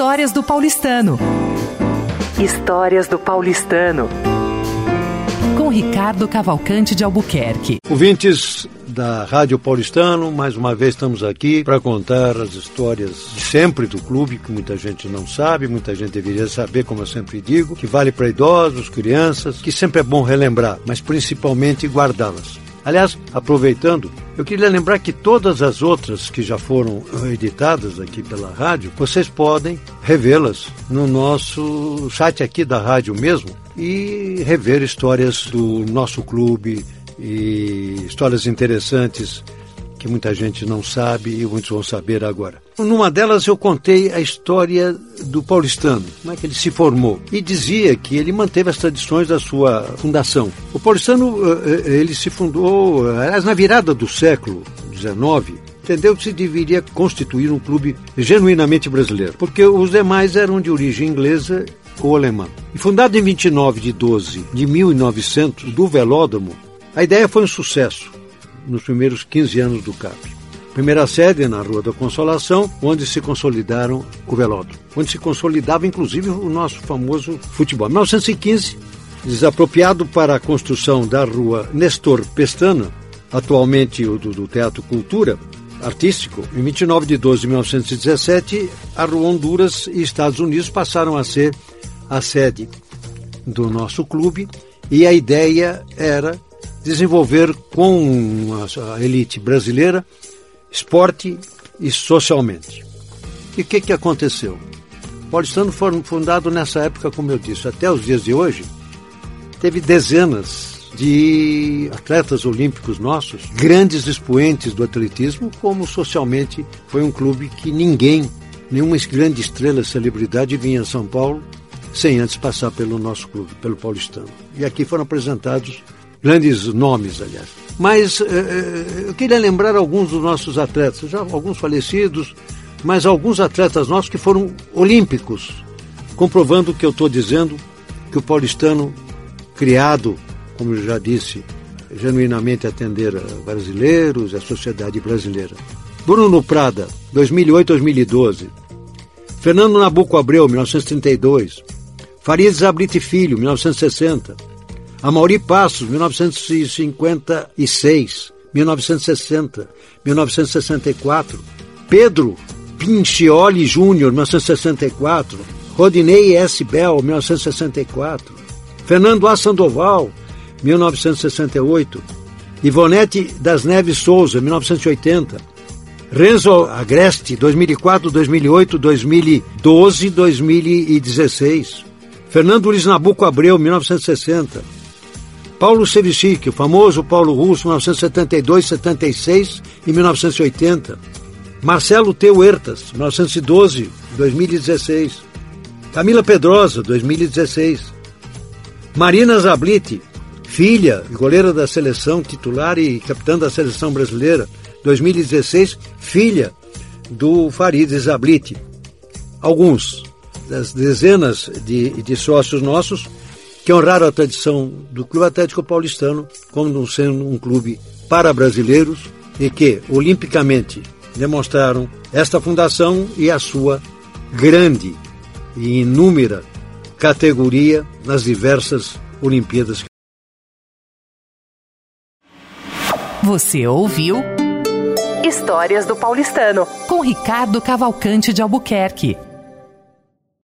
Histórias do Paulistano. Histórias do Paulistano. Com Ricardo Cavalcante de Albuquerque. Ouvintes da Rádio Paulistano, mais uma vez estamos aqui para contar as histórias de sempre do clube, que muita gente não sabe, muita gente deveria saber, como eu sempre digo, que vale para idosos, crianças, que sempre é bom relembrar, mas principalmente guardá-las. Aliás, aproveitando, eu queria lembrar que todas as outras que já foram editadas aqui pela rádio, vocês podem revê-las no nosso site aqui da rádio mesmo e rever histórias do nosso clube e histórias interessantes que muita gente não sabe e muitos vão saber agora. Numa delas eu contei a história do paulistano, como é que ele se formou, e dizia que ele manteve as tradições da sua fundação. O paulistano, eh, eh, ele se fundou, aliás, na virada do século XIX, entendeu que se deveria constituir um clube genuinamente brasileiro, porque os demais eram de origem inglesa ou alemã. E fundado em 29 de 12 de 1900, do Velódromo, a ideia foi um sucesso nos primeiros 15 anos do CAP. Primeira sede na Rua da Consolação, onde se consolidaram o velódromo, onde se consolidava inclusive o nosso famoso futebol. Em 1915, desapropriado para a construção da Rua Nestor Pestana, atualmente o do, do Teatro Cultura, artístico, em 29 de 12 de 1917, a Rua Honduras e Estados Unidos passaram a ser a sede do nosso clube e a ideia era desenvolver com a elite brasileira esporte e socialmente. E o que, que aconteceu? Paulistano foi fundado nessa época, como eu disse, até os dias de hoje, teve dezenas de atletas olímpicos nossos, grandes expoentes do atletismo, como socialmente foi um clube que ninguém, nenhuma grande estrela, celebridade vinha a São Paulo sem antes passar pelo nosso clube, pelo Paulistano. E aqui foram apresentados grandes nomes, aliás. Mas eh, eu queria lembrar alguns dos nossos atletas, já alguns falecidos, mas alguns atletas nossos que foram olímpicos, comprovando o que eu estou dizendo, que o paulistano, criado, como eu já disse, genuinamente atender a brasileiros, a sociedade brasileira. Bruno Prada, 2008-2012. Fernando Nabuco Abreu, 1932. Farid Zabrite Filho, 1960. Amaury Passos, 1956, 1960, 1964. Pedro Pincioli Júnior, 1964. Rodinei S. Bell, 1964. Fernando A. Sandoval, 1968. Ivonete das Neves Souza, 1980. Renzo Agreste, 2004, 2008, 2012, 2016. Fernando Luiz Nabuco Abreu, 1960. Paulo Sevicic, o famoso Paulo Russo, 1972, 76 e 1980. Marcelo T. Huertas, 1912, 2016. Camila Pedrosa, 2016. Marina Zabliti, filha e goleira da seleção titular e capitã da seleção brasileira, 2016, filha do Farid Zabliti. Alguns das dezenas de, de sócios nossos que honraram a tradição do Clube Atlético Paulistano como sendo um clube para brasileiros e que, olimpicamente, demonstraram esta fundação e a sua grande e inúmera categoria nas diversas Olimpíadas. Você ouviu Histórias do Paulistano com Ricardo Cavalcante de Albuquerque.